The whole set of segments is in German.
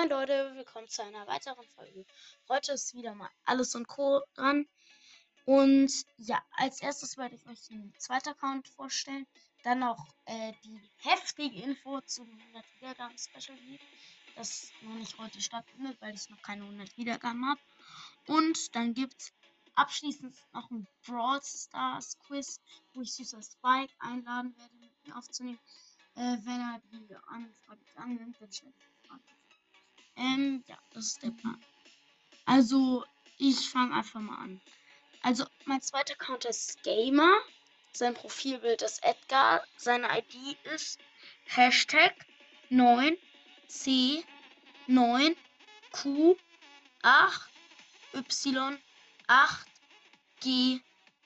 Moin Leute, willkommen zu einer weiteren Folge. Heute ist wieder mal alles und Co. dran. Und ja, als erstes werde ich euch den zweiten Account vorstellen. Dann noch äh, die heftige Info zu dem 100 Wiedergaben Special Lied, das noch nicht heute stattfindet, weil ich noch keine 100 Wiedergaben habe. Und dann gibt es abschließend noch ein Brawl Stars Quiz, wo ich Süßer Spike einladen werde, mit mir aufzunehmen. Äh, wenn er die Anfrage annimmt, dann Frage. Ähm, ja, das ist der Plan. Also, ich fange einfach mal an. Also, mein zweiter Account ist Gamer. Sein Profilbild ist Edgar. Seine ID ist Hashtag 9C 9Q 8 Y 8 G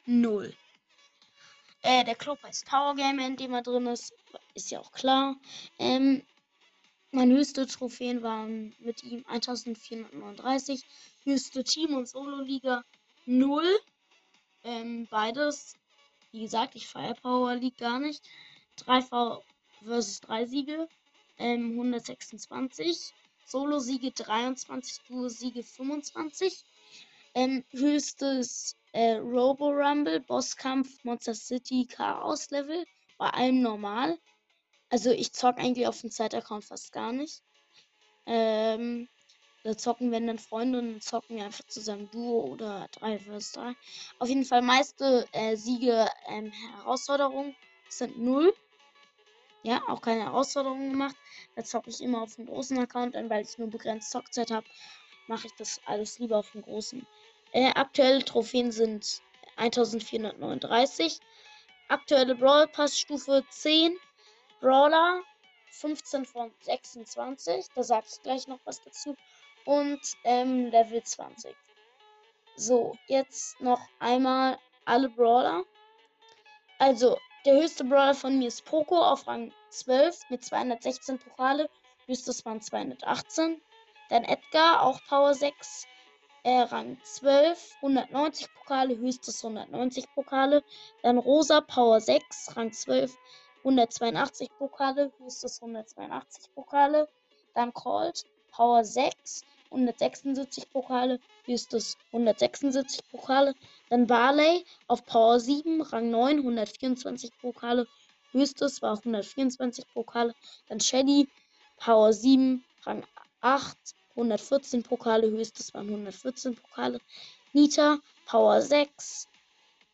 0. Äh, der Club heißt Power Game, in dem er drin ist. Ist ja auch klar. Ähm, meine höchste Trophäen waren mit ihm 1439. Höchste Team- und Solo-Liga 0. Ähm, beides. Wie gesagt, ich feiere Power League gar nicht. 3V versus 3 Siege. Ähm, 126. Solo-Siege 23. Duo-Siege 25. Ähm, höchstes äh, Robo Rumble, Bosskampf, Monster City, Chaos Level. Bei allem normal. Also ich zock eigentlich auf dem Zeit-Account fast gar nicht. Ähm, da zocken wenn dann Freunde und zocken wir einfach zusammen Duo oder 3 vs 3. Auf jeden Fall meiste äh, Siege ähm, Herausforderungen sind 0. Ja, auch keine Herausforderungen gemacht. Da zocke ich immer auf dem großen Account, weil ich nur begrenzt Zockzeit habe, mache ich das alles lieber auf dem großen. Äh, aktuelle Trophäen sind 1439. Aktuelle Brawl Pass Stufe 10. Brawler 15 von 26. Da sage ich gleich noch was dazu. Und ähm, Level 20. So, jetzt noch einmal alle Brawler. Also, der höchste Brawler von mir ist Poco auf Rang 12 mit 216 Pokale. Höchstes waren 218. Dann Edgar, auch Power 6, äh, Rang 12, 190 Pokale, höchstes 190 Pokale. Dann Rosa, Power 6, Rang 12, 182 Pokale, höchstes 182 Pokale. Dann Colt, Power 6, 176 Pokale, höchstes 176 Pokale. Dann Barley auf Power 7, Rang 9, 124 Pokale, höchstes war 124 Pokale. Dann Shelly, Power 7, Rang 8, 114 Pokale, höchstes waren 114 Pokale. Nita, Power 6,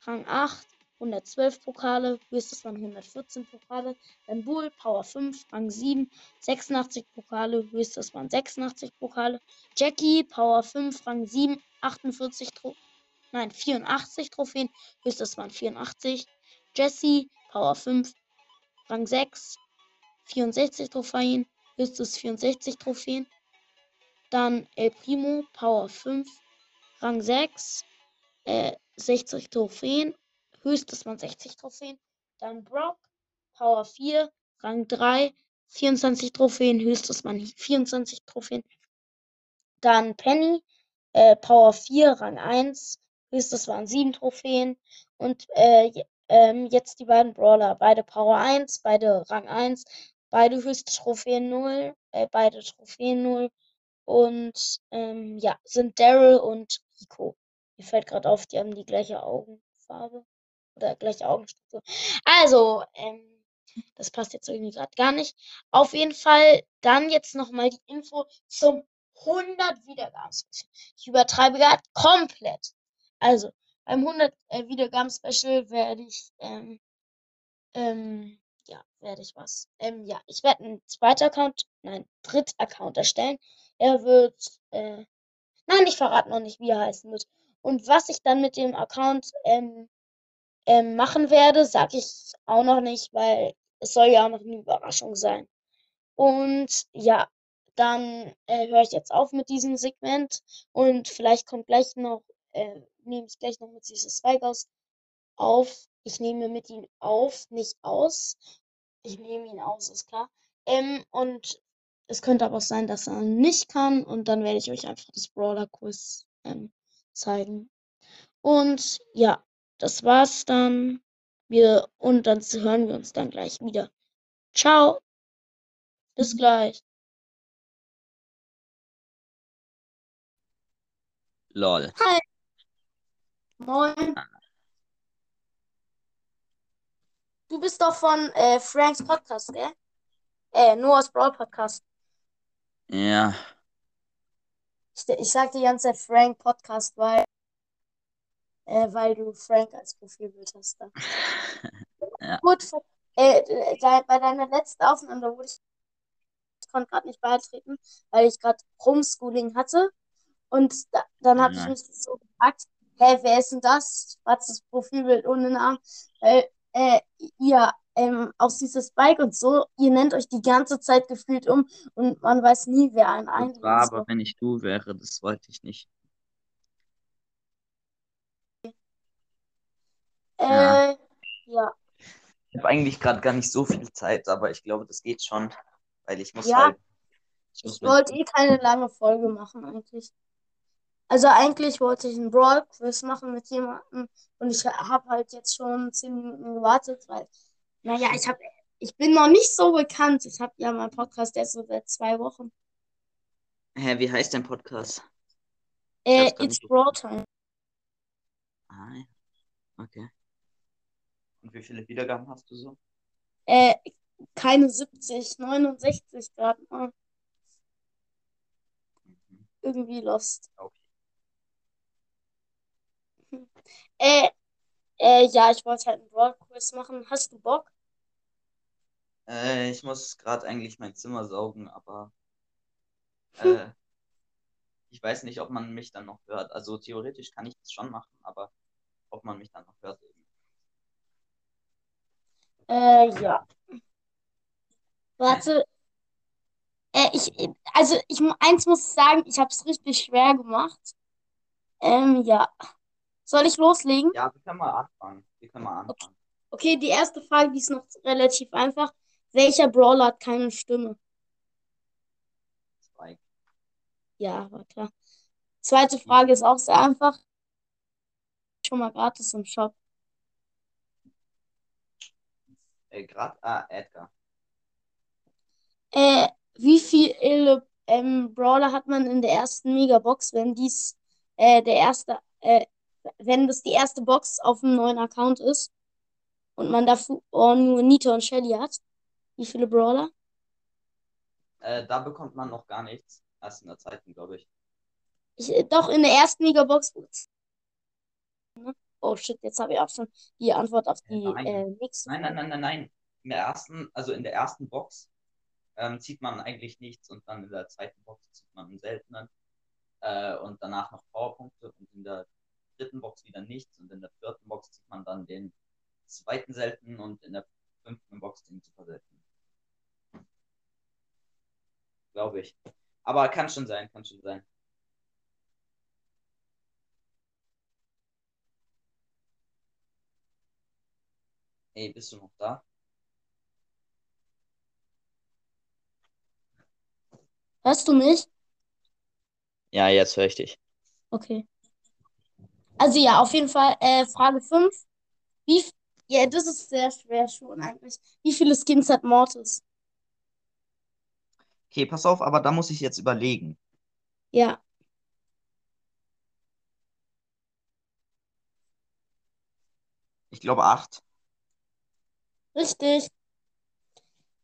Rang 8, 112 Pokale, höchstes waren 114 Pokale. Dann Bull, Power 5, Rang 7, 86 Pokale, höchstes waren 86 Pokale. Jackie, Power 5, Rang 7, 48 Tro Nein, 84 Trophäen, höchstes waren 84. Jessie, Power 5, Rang 6, 64 Trophäen, höchstes 64 Trophäen. Dann El Primo, Power 5, Rang 6, äh, 60 Trophäen, höchstes waren 60 Trophäen. Dann Brock, Power 4, Rang 3, 24 Trophäen, höchstes waren 24 Trophäen. Dann Penny, äh, Power 4, Rang 1, höchstes waren 7 Trophäen. Und äh, ähm, jetzt die beiden Brawler, beide Power 1, beide Rang 1, beide höchste Trophäen 0, äh, beide Trophäen 0. Und ähm, ja, sind Daryl und Rico. Mir fällt gerade auf, die haben die gleiche Augenfarbe oder gleiche Augenstruktur. Also, ähm, das passt jetzt irgendwie gerade gar nicht. Auf jeden Fall dann jetzt nochmal die Info zum 100 Wiedergaben-Special. Ich übertreibe gerade komplett. Also, beim 100 äh, Wiedergaben-Special werde ich, ähm, ähm, ja, werde ich was. Ähm, ja, ich werde einen zweiten Account, nein, dritt Account erstellen. Er wird, äh, nein, ich verrate noch nicht, wie er heißen wird. Und was ich dann mit dem Account, ähm, ähm, machen werde, sage ich auch noch nicht, weil es soll ja auch noch eine Überraschung sein. Und ja, dann äh, höre ich jetzt auf mit diesem Segment und vielleicht kommt gleich noch, äh, nehme ich gleich noch mit dieses Zweig aus auf. Ich nehme mit ihm auf, nicht aus. Ich nehme ihn aus, ist klar. Ähm, und es könnte aber auch sein, dass er nicht kann und dann werde ich euch einfach das Brawler Quiz ähm, zeigen. Und ja, das war's dann. Wir und dann hören wir uns dann gleich wieder. Ciao. Bis gleich. Lol. Hi. Moin. Du bist doch von äh, Franks Podcast, gell? Äh, Noahs Brawl Podcast. Ja. Ich, ich sag die ganze Zeit Frank Podcast, weil, äh, weil du Frank als Profilbild hast. Da. Ja. Gut, äh, bei deiner letzten Aufnahme, da wurde ich, ich konnte gerade nicht beitreten, weil ich gerade Homeschooling hatte. Und da, dann habe ich mich so gefragt, hä, wer ist denn das? Schwarzes Profilbild ohne Namen. Weil äh, ihr ähm, auch dieses Bike und so, ihr nennt euch die ganze Zeit gefühlt um und man weiß nie, wer einen Das einlädt. So. aber, wenn ich du wäre, das wollte ich nicht. Äh, ja. Ich habe eigentlich gerade gar nicht so viel Zeit, aber ich glaube, das geht schon, weil ich muss Ja. halt. Ich Ich wollte eh keine lange Folge machen eigentlich. Also eigentlich wollte ich einen Brawl-Quiz machen mit jemandem und ich habe halt jetzt schon zehn Minuten gewartet, weil, naja, ich habe, ich bin noch nicht so bekannt. Ich habe ja meinen Podcast erst so seit zwei Wochen. Hä, wie heißt dein Podcast? Äh, It's Brawl Time. Ah, ja. Okay. Und wie viele Wiedergaben hast du so? Äh, keine 70, 69 gerade mal. Mhm. Irgendwie lost. Okay. Äh, äh, ja, ich wollte halt einen Brawl-Quiz machen. Hast du Bock? Äh, ich muss gerade eigentlich mein Zimmer saugen, aber äh, ich weiß nicht, ob man mich dann noch hört. Also theoretisch kann ich das schon machen, aber ob man mich dann noch hört eben. Äh, ja. Warte. Äh, ich, also ich, eins muss ich sagen, ich habe es richtig schwer gemacht. Ähm, ja. Soll ich loslegen? Ja, wir können mal anfangen. Wir können mal anfangen. Okay, die erste Frage, die ist noch relativ einfach. Welcher Brawler hat keine Stimme? Spike. Ja, war klar. Zweite Frage ist auch sehr einfach. Schon mal gratis im Shop. Äh, grad, ah, Edgar. Äh, wie viele ähm, Brawler hat man in der ersten Megabox, wenn dies äh, der erste, äh, wenn das die erste Box auf einem neuen Account ist und man dafür nur Nita und Shelly hat? Wie viele Brawler? Äh, da bekommt man noch gar nichts. Erst in der zweiten, glaube ich. Ich, äh, doch, in der ersten Megabox. Ne? Oh shit, jetzt habe ich auch schon die Antwort auf die Nein. äh, nächste Nein, nein, nein, nein, nein. In der ersten, also in der ersten Box ähm, zieht man eigentlich nichts und dann in der zweiten Box zieht man einen seltenen äh, und danach noch Powerpunkte und in der dritten Box wieder nichts und in der vierten Box zieht man dann den zweiten seltenen und in der fünften Box den super seltenen. Glaube ich. Aber kann schon sein, kann schon sein. Ey, bist du noch da? Hörst du mich? Ja, jetzt höre ich dich. Okay. Also ja, auf jeden Fall äh, Frage 5. Wie, ja, das ist sehr schwer schon eigentlich. Wie viele Skins hat Mortis? Okay, pass auf, aber da muss ich jetzt überlegen. Ja, Ich glaube acht. Richtig.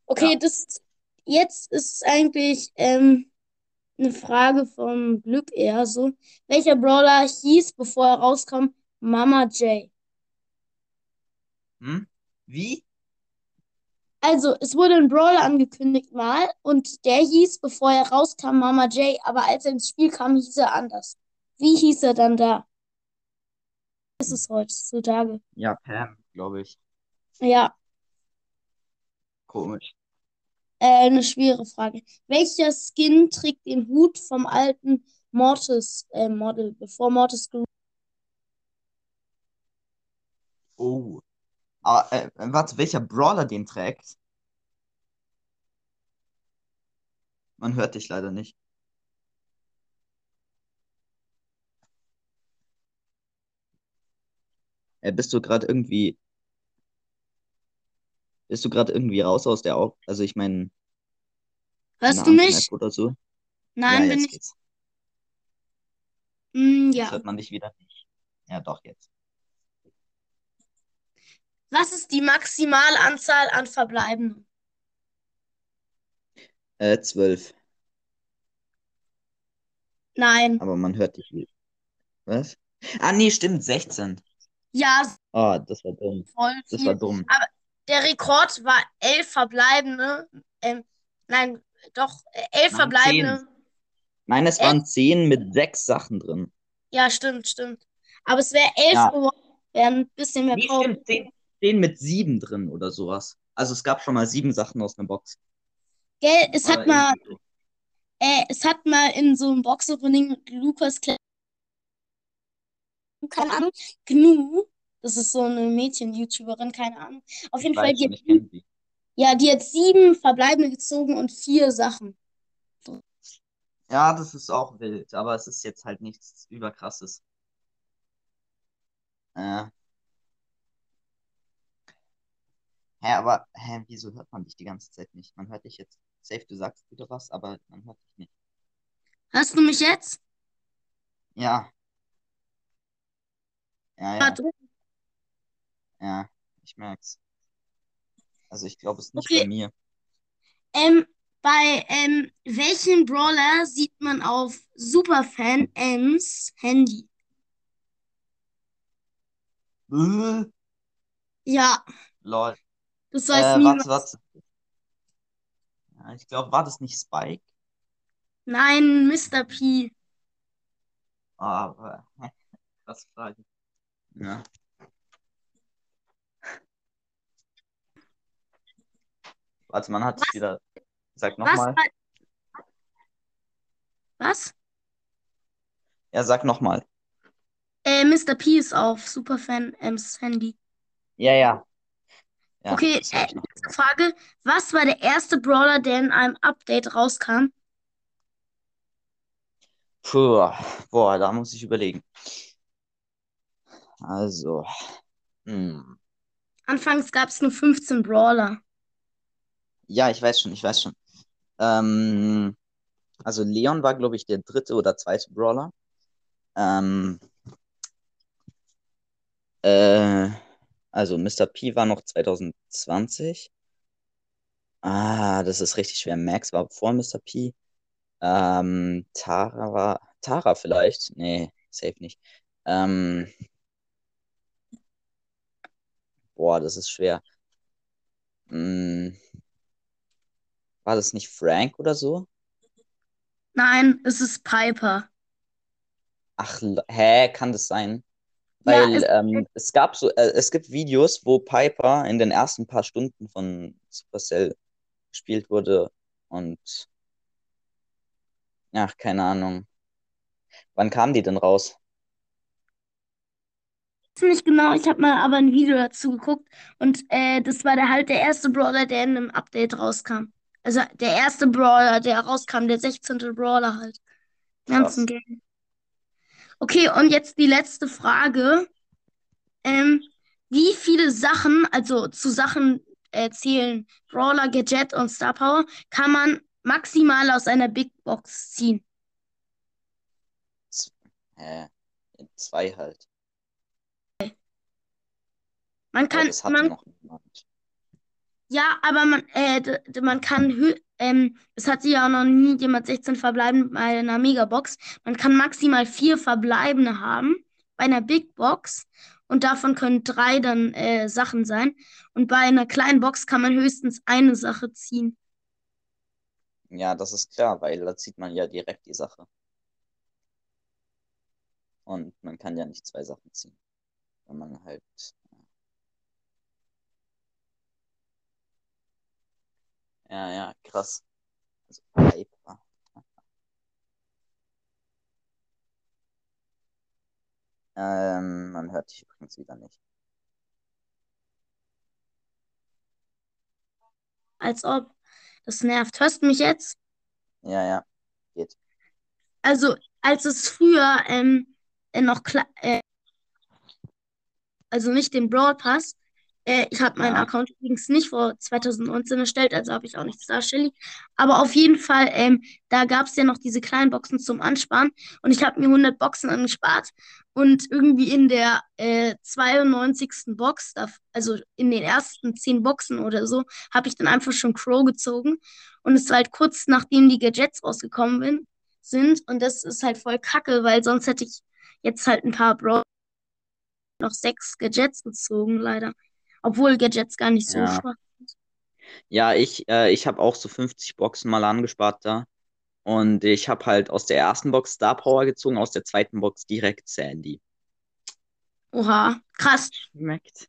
Okay, Ja. das jetzt ist eigentlich ähm, eine Frage vom Glück eher so. Welcher Brawler hieß, bevor er rauskam, Mama J? Hm? Wie? Also, es wurde ein Brawler angekündigt mal und der hieß, bevor er rauskam, Mama J, aber als er ins Spiel kam, hieß er anders. Wie hieß er dann da? Ist es heutzutage? Ja, Pam, glaube ich. Ja, Komisch. äh, eine schwere Frage. Welcher Skin trägt den Hut vom alten Mortis äh, Model, bevor Mortis Oh. Aber, äh, warte, welcher Brawler den trägt? Man hört dich leider nicht. Äh, bist du gerade irgendwie, bist du gerade irgendwie raus aus der Au also ich meine, Hörst du mich? Oder so? Nein, Ja, bin jetzt ich. Mm, Jetzt Ja. hört man dich wieder nicht. Ja, doch, jetzt. Was ist die Maximalanzahl an Verbleibenden? Äh, zwölf. Nein. Aber man hört dich wieder. Was? Ah, nee, stimmt, 16. Ja, Oh, das war dumm. voll Das viel. war dumm. Der Rekord war elf Verbleibende. Ähm, nein, doch, äh, elf Nein, Verbleibende. Nein, es waren 10 mit sechs Sachen drin. Ja, stimmt, stimmt. Aber es wäre elf Ja. geworden. Wäre ein bisschen mehr Nee, Power. stimmt, 10, 10 mit sieben drin oder sowas. Also es gab schon mal sieben Sachen aus einer Box. Gell, es Oder hat mal, so. äh, es hat mal in so einem Box-Opening Lukas Kle keine Ahnung, Gnu, das ist so eine Mädchen-YouTuberin, keine Ahnung. Auf jeden Fall, die schon, sie. ja, die hat sieben Verbleibende gezogen und vier Sachen. Ja, das ist auch wild, aber es ist jetzt halt nichts überkrasses. Äh. Hä, aber, hä, wieso hört man dich die ganze Zeit nicht? Man hört dich jetzt safe, du sagst wieder was, aber man hört dich nicht. Hörst du mich jetzt? Ja. Ja, ja. Ja, ich merk's. Also ich glaube, es ist nicht Okay. bei mir. Ähm, bei ähm, welchem Brawler sieht man auf Superfan Ems Handy? Äh, Ja, Lol. das Äh, weiß niemand. warte, warte. Ja, ich glaube, war das nicht Spike? Nein, Mr. P. Ah, aber, krass Frage. Ja. Warte, man hat es wieder. Sag Was nochmal. war, was? Ja, sag nochmal. Äh, Mr. P ist auf Superfan Ems Handy. Ja, ja. Ja, Okay, äh. Frage, was war der erste Brawler, der in einem Update rauskam? Puh, boah, da muss ich überlegen. Also, hm. Anfangs gab es nur 15 Brawler. Ja, ich weiß schon, ich weiß schon. Ähm, also Leon war, glaube ich, der dritte oder zweite Brawler. Ähm, äh, also Mr. P war noch 2020. Ah, das ist richtig schwer. Max war vor Mr. P. Ähm, Tara war. Tara vielleicht? Nee, safe nicht. Ähm, boah, das ist schwer. Hm, war das nicht Frank oder so? Nein, es ist Piper. Ach, hä, kann das sein? Ja, Weil es, ähm, es gab so, äh, es gibt Videos, wo Piper in den ersten paar Stunden von Supercell gespielt wurde und ach, keine Ahnung. Wann kamen die denn raus? nicht genau, ich habe mal aber ein Video dazu geguckt und äh, das war der halt der erste Brawler, der in einem Update rauskam. Also der erste Brawler, der rauskam, der 16. Brawler halt. Ganzen Krass. Game. Okay, und jetzt die letzte Frage. Ähm, wie viele Sachen, also zu Sachen äh, zählen Brawler, Gadget und Star Power, kann man maximal aus einer Big Box ziehen? Hä? Zwei halt. Man kann, man. Ja, aber man, äh, man kann, ähm, es hat sich ja auch noch nie jemand 16 verbleibende bei einer Megabox. Man kann maximal vier verbleibende haben bei einer Big Box und davon können drei dann äh, Sachen sein. Und bei einer kleinen Box kann man höchstens eine Sache ziehen. Ja, das ist klar, weil da zieht man ja direkt die Sache. Und man kann ja nicht zwei Sachen ziehen. Wenn man halt. Ja, ja, krass. Also Piper. Ähm, man hört dich übrigens wieder nicht. Als ob. Das nervt. Hörst du mich jetzt? Ja, ja, geht. Also, als es früher ähm, äh, noch äh, also nicht den Brawl Pass, Äh, ich habe meinen Ja. Account übrigens nicht vor 2019 erstellt, also habe ich auch nichts darstellen. Aber auf jeden Fall, ähm, da gab es ja noch diese kleinen Boxen zum Ansparen und ich habe mir 100 Boxen angespart und irgendwie in der äh, 92. Box, da, also in den ersten 10 Boxen oder so, habe ich dann einfach schon Crow gezogen und es war halt kurz nachdem die Gadgets rausgekommen bin, sind und das ist halt voll kacke, weil sonst hätte ich jetzt halt ein paar Bro noch sechs Gadgets gezogen, leider. Obwohl Gadgets gar nicht so Ja. schwach. Ja, ich, äh, ich habe auch so 50 Boxen mal angespart da. Und ich habe halt aus der ersten Box Star Power gezogen, aus der zweiten Box direkt Sandy. Oha, krass. Schmeckt.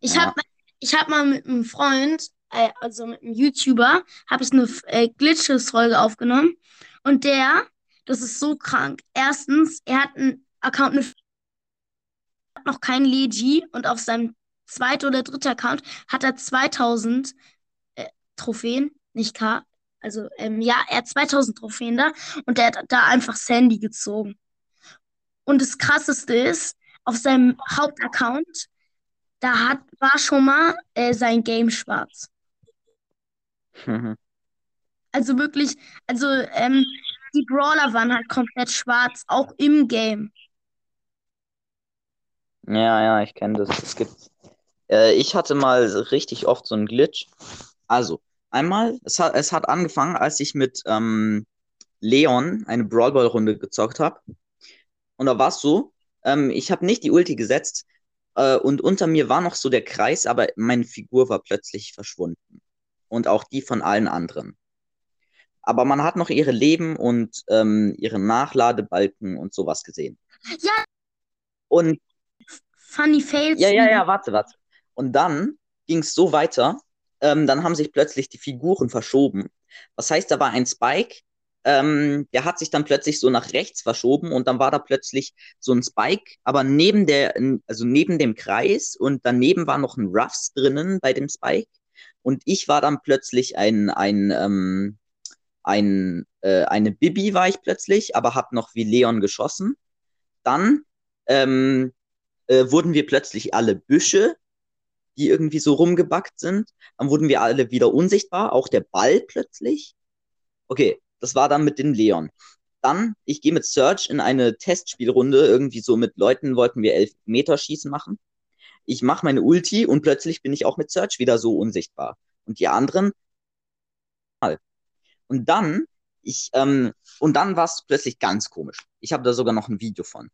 Ich Ja. habe ich hab mal mit einem Freund, äh, also mit einem YouTuber, habe ich eine äh, Glitches-Folge aufgenommen. Und der, das ist so krank. Erstens, er hat einen Account, eine, hat noch kein Legi und auf seinem zweiten oder dritten Account hat er 2000 äh, Trophäen, nicht K. Also, ähm, ja, er hat 2000 Trophäen da und der hat da einfach Sandy gezogen. Und das Krasseste ist, auf seinem Hauptaccount, da hat, war schon mal äh, sein Game schwarz. Also wirklich, also ähm, die Brawler waren halt komplett schwarz, auch im Game. Ja, ja, ich kenne das. Es gibt. Äh, ich hatte mal richtig oft so einen Glitch. Also, einmal, es hat, es hat angefangen, als ich mit ähm, Leon eine Brawl Ball Runde gezockt habe. Und da war es so, ähm, ich habe nicht die Ulti gesetzt äh, und unter mir war noch so der Kreis, aber meine Figur war plötzlich verschwunden. Und auch die von allen anderen. Aber man hat noch ihre Leben und ähm, ihre Nachladebalken und sowas gesehen. Ja, Und Funny Fails. ja, ja, ja, warte, warte. Und dann ging es so weiter. Ähm, dann haben sich plötzlich die Figuren verschoben. Was heißt, da war ein Spike, ähm, der hat sich dann plötzlich so nach rechts verschoben und dann war da plötzlich so ein Spike, aber neben der, also neben dem Kreis und daneben war noch ein Ruffs drinnen bei dem Spike. Und ich war dann plötzlich ein, ein, ähm, ein, äh, eine Bibi war ich plötzlich, aber hab noch wie Leon geschossen. Dann ähm, äh, wurden wir plötzlich alle Büsche, die irgendwie so rumgebackt sind. Dann wurden wir alle wieder unsichtbar, auch der Ball plötzlich. Okay, das war dann mit dem Leon. Dann, ich gehe mit Search in eine Testspielrunde, irgendwie so mit Leuten wollten wir elf Meter Schießen machen. Ich mache meine Ulti und plötzlich bin ich auch mit Search wieder so unsichtbar. Und die anderen. Und dann, ich, ähm, und dann war es plötzlich ganz komisch. Ich habe da sogar noch ein Video von.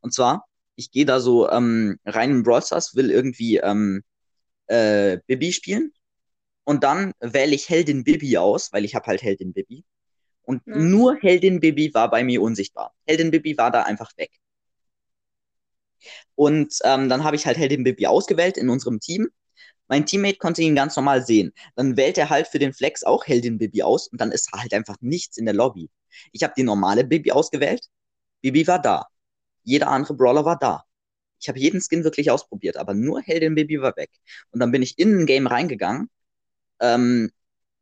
Und zwar, ich gehe da so ähm, rein in Brawl Stars, will irgendwie ähm, äh, Bibi spielen. Und dann wähle ich Heldin Bibi aus, weil ich habe halt Heldin Bibi. Und Ja. nur Heldin Bibi war bei mir unsichtbar. Heldin Bibi war da einfach weg. Und ähm, dann habe ich halt Heldin Bibi ausgewählt in unserem Team. Mein Teammate konnte ihn ganz normal sehen. Dann wählt er halt für den Flex auch Heldin Bibi aus und dann ist halt einfach nichts in der Lobby. Ich habe die normale Bibi ausgewählt. Bibi war da. Jeder andere Brawler war da. Ich habe jeden Skin wirklich ausprobiert, aber nur Heldin Bibi war weg. Und dann bin ich in ein Game reingegangen. Ähm,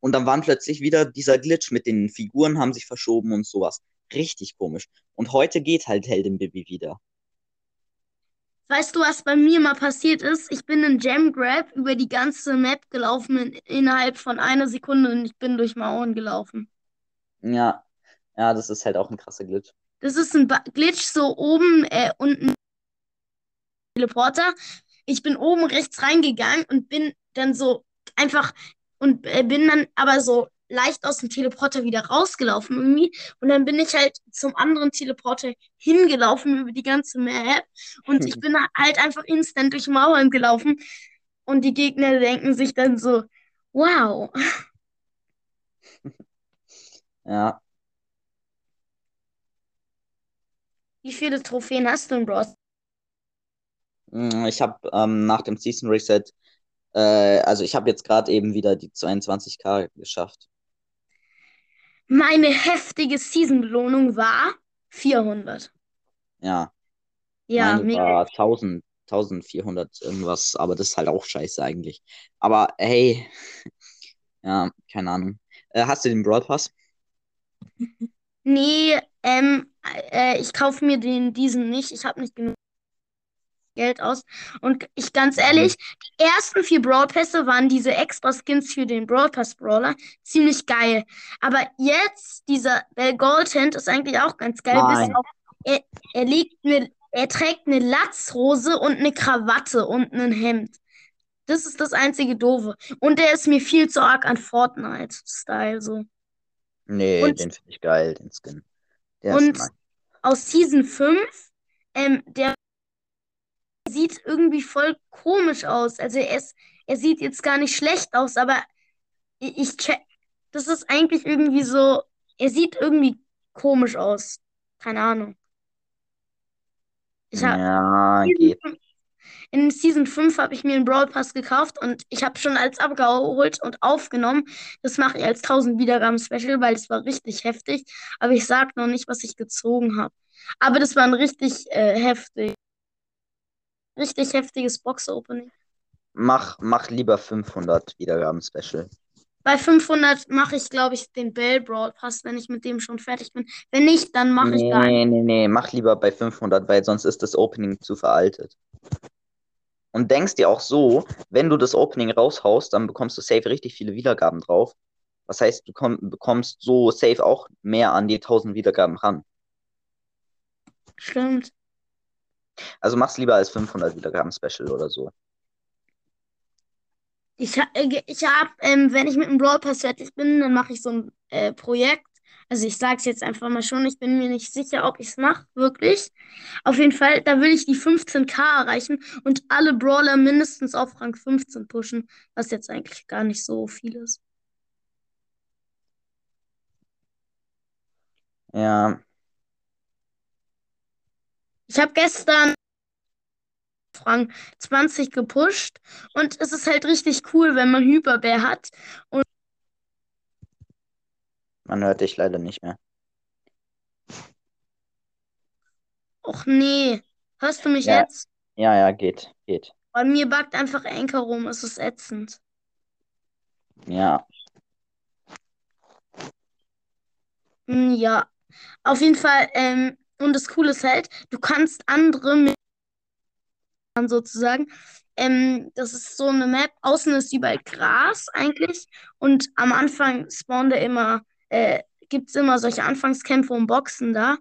und dann waren plötzlich wieder dieser Glitch mit den Figuren haben sich verschoben und sowas. Richtig komisch. Und heute geht halt Heldin Bibi wieder. Weißt du, was bei mir mal passiert ist? Ich bin in Gem Grab über die ganze Map gelaufen in, innerhalb von einer Sekunde und ich bin durch Mauern gelaufen. Ja, ja, das ist halt auch ein krasser Glitch. Das ist ein ba Glitch so oben äh, unten Teleporter. Ich bin oben rechts reingegangen und bin dann so einfach und äh, bin dann aber so leicht aus dem Teleporter wieder rausgelaufen irgendwie. Und dann bin ich halt zum anderen Teleporter hingelaufen über die ganze Map. Und ich bin halt einfach instant durch Mauern gelaufen. Und die Gegner denken sich dann so, wow. Ja, Wie viele Trophäen hast du in Brawl? Mm, ich habe ähm, nach dem Season Reset, äh, also ich habe jetzt gerade eben wieder die 22k geschafft. Meine heftige Season-Belohnung war 400. Ja, Ja, meine mega. war 1000, 1400 irgendwas, aber das ist halt auch scheiße eigentlich. Aber hey, ja, keine Ahnung. Äh, hast du den Brawl Pass? Nee, ähm, äh, ich kaufe mir den, diesen nicht. Ich habe nicht genug. Geld aus. Und ich ganz ehrlich, die ersten vier Brawl Pässe waren diese extra Skins für den Brawl Pass Brawler ziemlich geil. Aber jetzt, dieser Bell Goldhand ist eigentlich auch ganz geil. Auf, er, er, legt eine, er trägt eine Latzhose und eine Krawatte und ein Hemd. Das ist das einzige Doofe. Und der ist mir viel zu arg an Fortnite-Style so. Nee, Und- den finde ich geil, den Skin. Der Und aus Season 5, ähm, der sieht irgendwie voll komisch aus. Also er ist, er sieht jetzt gar nicht schlecht aus, aber ich, ich check, das ist eigentlich irgendwie so, er sieht irgendwie komisch aus. Keine Ahnung. Ich hab, Ja, geht. 5 in Season 5 habe ich mir einen Brawl Pass gekauft und ich habe schon als abgeholt und aufgenommen. Das mache ich als 1000 Wiedergaben Special, weil es war richtig heftig. Aber ich sage noch nicht, was ich gezogen habe. Aber das war ein richtig äh, heftig, richtig heftiges Box-Opening. Mach, mach lieber 500 Wiedergaben-Special. Bei 500 mache ich, glaube ich, den Bell Brawl Pass, wenn ich mit dem schon fertig bin. Wenn nicht, dann mache ich gar Nee, nee, nee, mach lieber bei 500, weil sonst ist das Opening zu veraltet. Und denkst dir auch so, wenn du das Opening raushaust, dann bekommst du safe richtig viele Wiedergaben drauf. Was heißt, du komm, bekommst so safe auch mehr an die 1000 Wiedergaben ran. Stimmt. Also mach's lieber als 500 Wiedergaben-Special oder so. Ich, äh, ich habe, ähm, wenn ich mit dem Brawl Pass fertig bin, dann mache ich so ein äh, Projekt. Also ich sage es jetzt einfach mal schon, ich bin mir nicht sicher, ob ich es mache, wirklich. Auf jeden Fall, da will ich die 15k erreichen und alle Brawler mindestens auf Rang 15 pushen, was jetzt eigentlich gar nicht so viel ist. Ja, Ich habe gestern auf Rang 20 gepusht und es ist halt richtig cool, wenn man Hyperbär hat. man hört dich leider nicht mehr. Och nee, hörst du mich Ja. jetzt? Ja, ja, geht, geht. Bei mir backt einfach Anchor rum, es ist ätzend. Ja, Hm, Ja, auf jeden Fall. Ähm, und das Coole ist halt, du kannst andere mit sozusagen. Ähm, das ist so eine Map. Außen ist überall Gras eigentlich. Und am Anfang spawnt er immer, äh, gibt es immer solche Anfangskämpfe und Boxen da.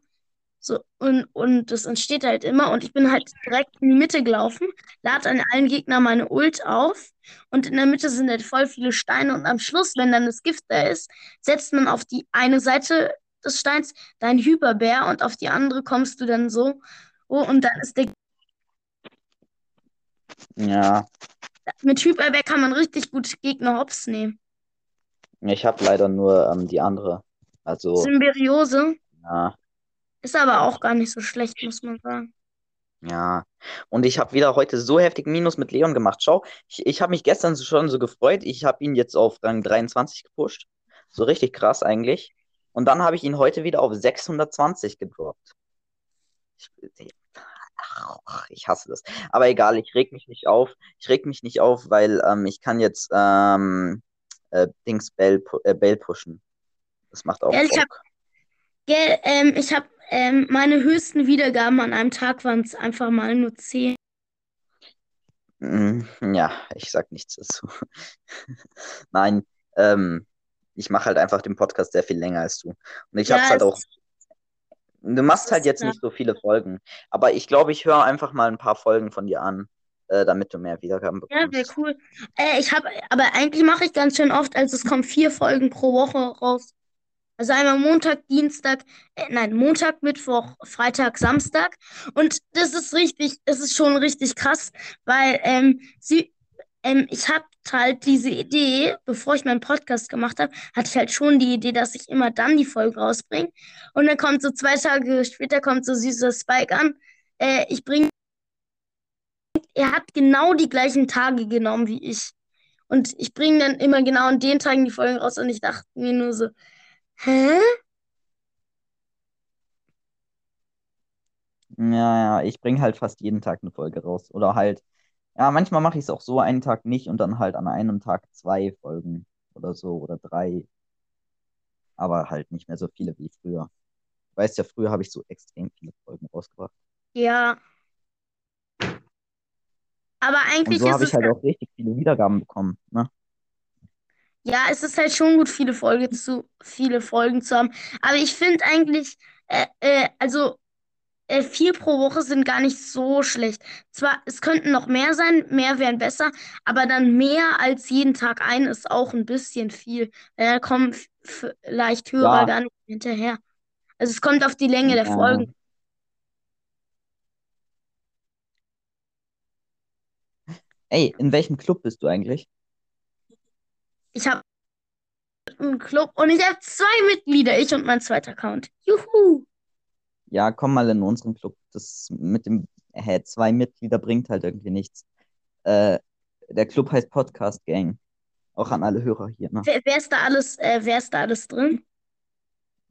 So, und, und das entsteht halt immer. Und ich bin halt direkt in die Mitte gelaufen, lade an allen Gegnern meine Ult auf. Und in der Mitte sind halt voll viele Steine. Und am Schluss, wenn dann das Gift da ist, setzt man auf die eine Seite des Steins dein Hyperbär und auf die andere kommst du dann so. Oh, und dann ist der. ja. Mit Hyperbär kann man richtig gut Gegner hops nehmen. Ich habe leider nur ähm, die andere. Also, Symbiose ja, ist aber auch gar nicht so schlecht, muss man sagen. ja. Und ich habe wieder heute so heftig Minus mit Leon gemacht. Schau, ich, ich habe mich gestern so- schon so gefreut. Ich habe ihn jetzt auf Rang 23 gepusht. So richtig krass eigentlich. Und dann habe ich ihn heute wieder auf 620 gedroppt. Ich, ach, ich hasse das. Aber egal, ich reg mich nicht auf. Ich reg mich nicht auf, weil ähm, ich kann jetzt ähm, äh, Dings Bell, äh, Bell pushen. Das macht auch Ja, ich hab-. Gell, ähm, ich habe ähm, meine höchsten Wiedergaben an einem Tag waren es einfach mal nur 10. Mm, Ja, ich sag nichts dazu. Nein, ähm, ich mache halt einfach den Podcast sehr viel länger als du. Und ich Ja, hab's halt es auch. Du machst halt jetzt klar. nicht so viele Folgen. Aber ich glaube, ich höre einfach mal ein paar Folgen von dir an, äh, damit du mehr Wiedergaben Ja, wäre bekommst. cool. Äh, ich habe, aber eigentlich mache ich ganz schön oft, also es kommen vier Folgen pro Woche raus. Also einmal Montag, Dienstag, äh, nein, Montag, Mittwoch, Freitag, Samstag. Und das ist richtig, das ist schon richtig krass, weil ähm, sie, ähm, ich habe halt diese Idee, bevor ich meinen Podcast gemacht habe, hatte ich halt schon die Idee, dass ich immer dann die Folge rausbringe. Und dann kommt so zwei Tage später kommt so süßer Spike an. Äh, ich bringe, er hat genau die gleichen Tage genommen wie ich. Und ich bringe dann immer genau an den Tagen die Folgen raus und ich dachte mir nur so, hä? Ja, ja, ich bringe halt fast jeden Tag eine Folge raus. Oder halt, ja, manchmal mache ich es auch so einen Tag nicht und dann halt an einem Tag zwei Folgen oder so oder drei. Aber halt nicht mehr so viele wie früher. Du weißt ja, früher habe ich so extrem viele Folgen rausgebracht. Ja. Aber Und eigentlich so ist habe ich halt auch richtig viele Wiedergaben bekommen. Ne? ja, es ist halt schon gut, viele Folge zu, viele Folgen zu haben. Aber ich finde eigentlich, äh, äh, also äh, vier pro Woche sind gar nicht so schlecht. Zwar, es könnten noch mehr sein, mehr wären besser, aber dann mehr als jeden Tag ein ist auch ein bisschen viel. Weil Da kommen vielleicht Hörer Ja, gar nicht hinterher. Also es kommt auf die Länge der Folgen. ey, in welchem Club bist du eigentlich? Ich habe einen Club und ich habe zwei Mitglieder, ich und mein zweiter Account. Juhu! Ja, komm mal in unseren Club. Das mit dem, hä, zwei Mitglieder bringt halt irgendwie nichts. Äh, der Club heißt Podcast Gang. Auch an alle Hörer hier, ne? Wer, wer ist da alles, äh, wer ist da alles drin?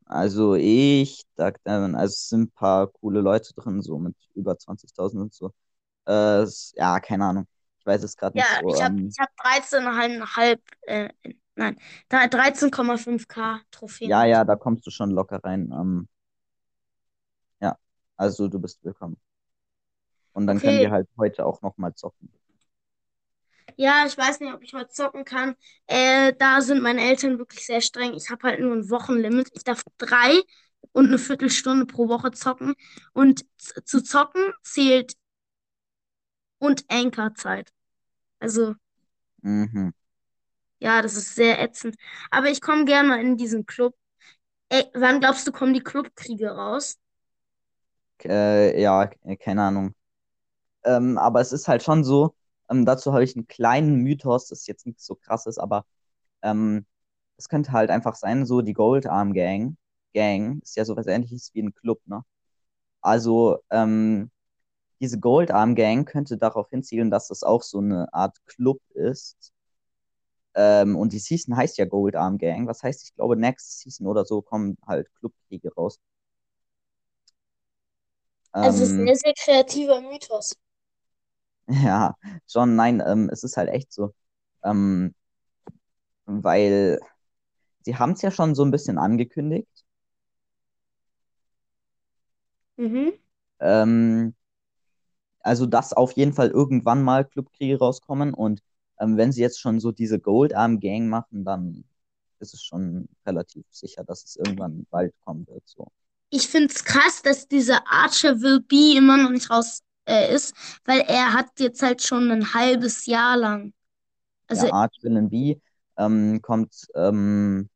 Also ich, da, ähm, also es sind ein paar coole Leute drin, so mit über 20.000 und so. Äh, ja, keine Ahnung. Ich weiß es gerade Ja, nicht so. ich habe Ähm, hab 13,5, äh, nein, da 13,5k Trophäen. ja, ja, da kommst du schon locker rein. Ähm, ja, also du bist willkommen. Und dann können wir Okay, halt heute auch nochmal zocken. ja, ich weiß nicht, ob ich heute zocken kann. Äh, da sind meine Eltern wirklich sehr streng. Ich habe halt nur ein Wochenlimit. Ich darf drei und eine Viertelstunde pro Woche zocken. Und zu zocken zählt und Anchorzeit. Also, Mhm. ja, das ist sehr ätzend. Aber ich komme gerne mal in diesen Club. Ey, wann glaubst du, kommen die Clubkriege raus? Äh, ja, äh, keine Ahnung. Ähm, aber es ist halt schon so, ähm, dazu habe ich einen kleinen Mythos, das ist jetzt nichts so krasses, aber ähm, es könnte halt einfach sein, so die Gold Arm Gang, Gang ist ja sowas ähnliches wie ein Club, ne? Also ähm, diese Gold Arm Gang könnte darauf hinzielen, dass das auch so eine Art Club ist. Ähm, und die Season heißt ja Gold Arm Gang. Was heißt, ich glaube, Next Season oder so kommen halt Clubkriege raus. Also, es ist ein Ähm, sehr, sehr kreativer Mythos. ja, schon, nein, ähm, es ist halt echt so. Ähm, weil sie haben es ja schon so ein bisschen angekündigt. Mhm. Ähm, also, dass auf jeden Fall irgendwann mal Clubkriege rauskommen. Und ähm, wenn sie jetzt schon so diese Gold Arm Gang machen, dann ist es schon relativ sicher, dass es irgendwann bald kommen wird. So. Ich finde es krass, dass dieser Archer Will Be immer noch nicht raus äh, ist, weil er hat jetzt halt schon ein halbes Jahr lang. Ja, Also, Arch Villain B ähm, kommt, ähm,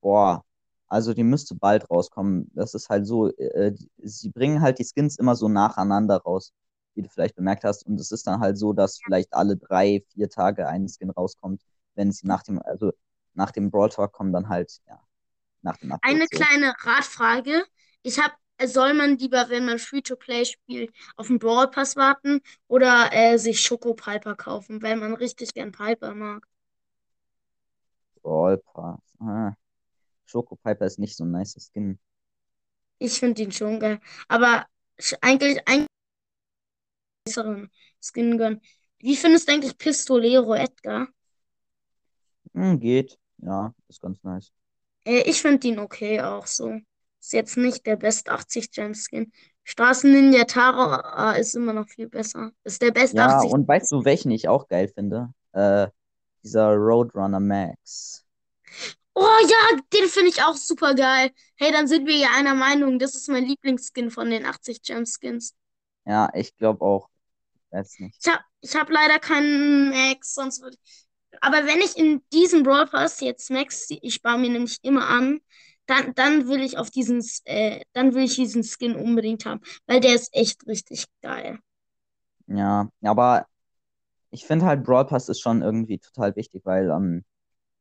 boah, also die müsste bald rauskommen. Das ist halt so, äh, sie bringen halt die Skins immer so nacheinander raus, wie du vielleicht bemerkt hast. Und es ist dann halt so, dass vielleicht alle drei, vier Tage ein Skin rauskommt, wenn sie nach dem, also nach dem Brawl Talk kommen dann halt, ja, nach dem Update eine kleine Ratfrage. Ich habe, soll man lieber, wenn man Free-to-Play spielt, auf den Brawl Pass warten oder äh, sich Schoko Piper kaufen, weil man richtig gern Piper mag? Brawl Pass. Ah, Schoko Piper ist nicht so ein nice Skin. Ich finde ihn schon geil. Aber eigentlich, eigentlich besseren Skin gönnen. Wie findest du eigentlich Pistolero Edgar? Hm, geht. Ja, ist ganz nice. Äh, ich finde ihn okay auch so. Ist jetzt nicht der Best 80 Gem Skin. Straßen Ninja Tara äh, ist immer noch viel besser. Ist der Best Ja, 80. und weißt du, welchen ich auch geil finde? Äh, dieser Roadrunner Max. Oh ja, den finde ich auch super geil. Hey, dann sind wir ja einer Meinung. Das ist mein Lieblingsskin von den 80 Gem Skins. Ja, ich glaube auch. Weiß nicht. Ich habe ich hab leider keinen Max, sonst würde ich. Aber wenn ich in diesem Brawl Pass jetzt Max, ich spare mir nämlich immer an, dann, dann will ich auf diesen, äh, dann will ich diesen Skin unbedingt haben, weil der ist echt richtig geil. Ja, aber ich finde halt Brawl Pass ist schon irgendwie total wichtig, weil ähm,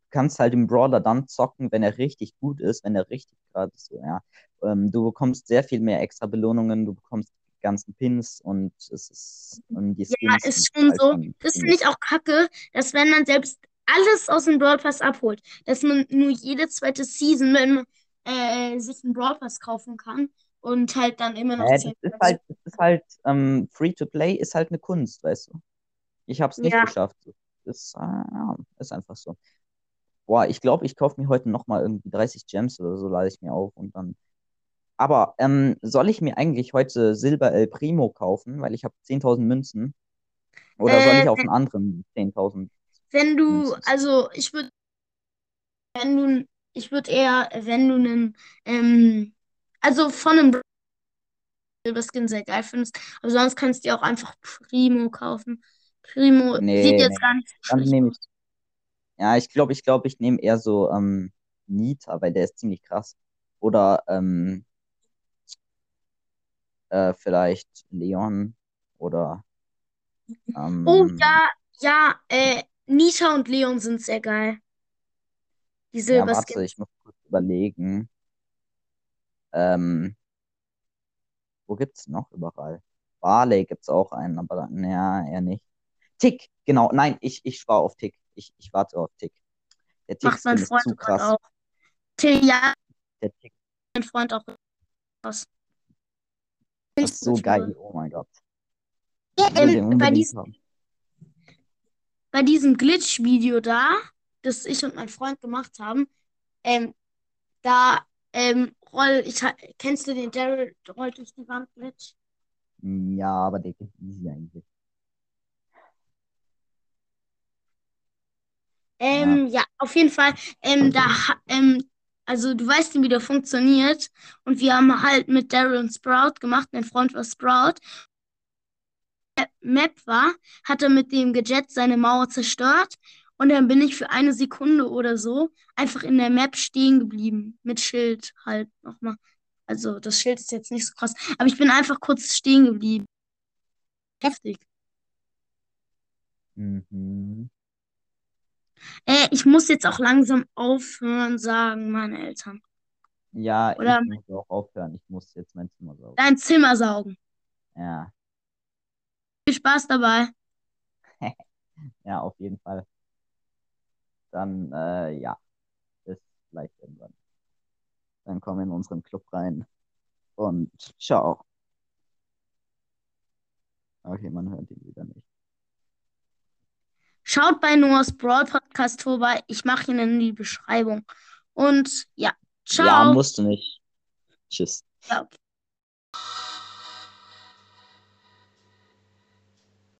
du kannst halt den Brawler dann zocken, wenn er richtig gut ist, wenn er richtig gerade so, ja. Ähm, du bekommst sehr viel mehr extra Belohnungen, du bekommst ganzen Pins und es ist und die Ja, ist schon halt so. Das finde ich auch kacke, dass wenn man selbst alles aus dem Brawl Pass abholt, dass man nur jede zweite Season, wenn man äh, sich einen Brawl Pass kaufen kann und halt dann immer noch Hä, das ist halt, das ist halt, ähm, Free-to-Play ist halt eine Kunst, weißt du. Ich habe es nicht Ja, geschafft. Das äh, ja, ist einfach so. Boah, ich glaube, ich kaufe mir heute nochmal irgendwie 30 Gems oder so, lade ich mir auf und dann Aber ähm, soll ich mir eigentlich heute Silber El Primo kaufen, weil ich habe 10.000 Münzen? Oder soll Äh, ich auf einen anderen 10.000 Wenn du, Münzen? also ich würde, wenn du, ich würde eher, wenn du einen, ähm, also von einem Silberskin sehr geil findest, aber sonst kannst du dir auch einfach Primo kaufen. Primo sieht Nee, jetzt nee. gar nicht Dann nehme ich, ja, ich glaube, ich glaube, ich nehme eher so ähm, Nita, weil der ist ziemlich krass. Oder ähm, äh, vielleicht Leon oder Oh ähm, ja, ja, äh, Nita und Leon sind sehr geil. Die ja, warte, Silberskins. ich muss kurz überlegen. Ähm, wo gibt's noch überall? Barley gibt's auch einen, aber naja, eher nicht. Tick, genau. Nein, ich, ich spare auf Tick. Ich, ich warte auf Tick. Der Macht mein Tick-Skin ist Freund zu krass. auch. Till, ja, Der Tick mein Freund auch was. ist so geil. Oh mein Gott. Ja, ähm, bei, unbedingt dies, haben. bei diesem Glitch-Video da, das ich und mein Freund gemacht haben, ähm, da ähm, roll, ich, kennst du den Daryl rollt durch die Wand Glitch? Ja, aber der geht easy eigentlich. Ja. Ähm, ja, auf jeden Fall. Ähm, da, ha- ähm, also du weißt wie der funktioniert. Und wir haben halt mit Daryl und Sprout gemacht. Mein Freund war Sprout. Map war, hat er mit dem Gadget seine Mauer zerstört. Und dann bin ich für eine Sekunde oder so einfach in der Map stehen geblieben. Mit Schild halt nochmal. Also das Schild ist jetzt nicht so krass. Aber ich bin einfach kurz stehen geblieben. Heftig. Mhm. Äh, ich muss jetzt auch langsam aufhören, sagen meine Eltern. Ja, Oder ich muss auch aufhören. Ich muss jetzt mein Zimmer saugen. dein Zimmer saugen. Ja, Viel Spaß dabei. ja, auf jeden Fall. Dann, äh, ja, bis gleich irgendwann. Dann komm in unseren Club rein und ciao. Okay, man hört ihn wieder nicht. Schaut bei Noahs Broad Podcast vorbei. Ich mache ihn in die Beschreibung. Und ja, Ja, ciao. musst du nicht. Tschüss. Ja, okay.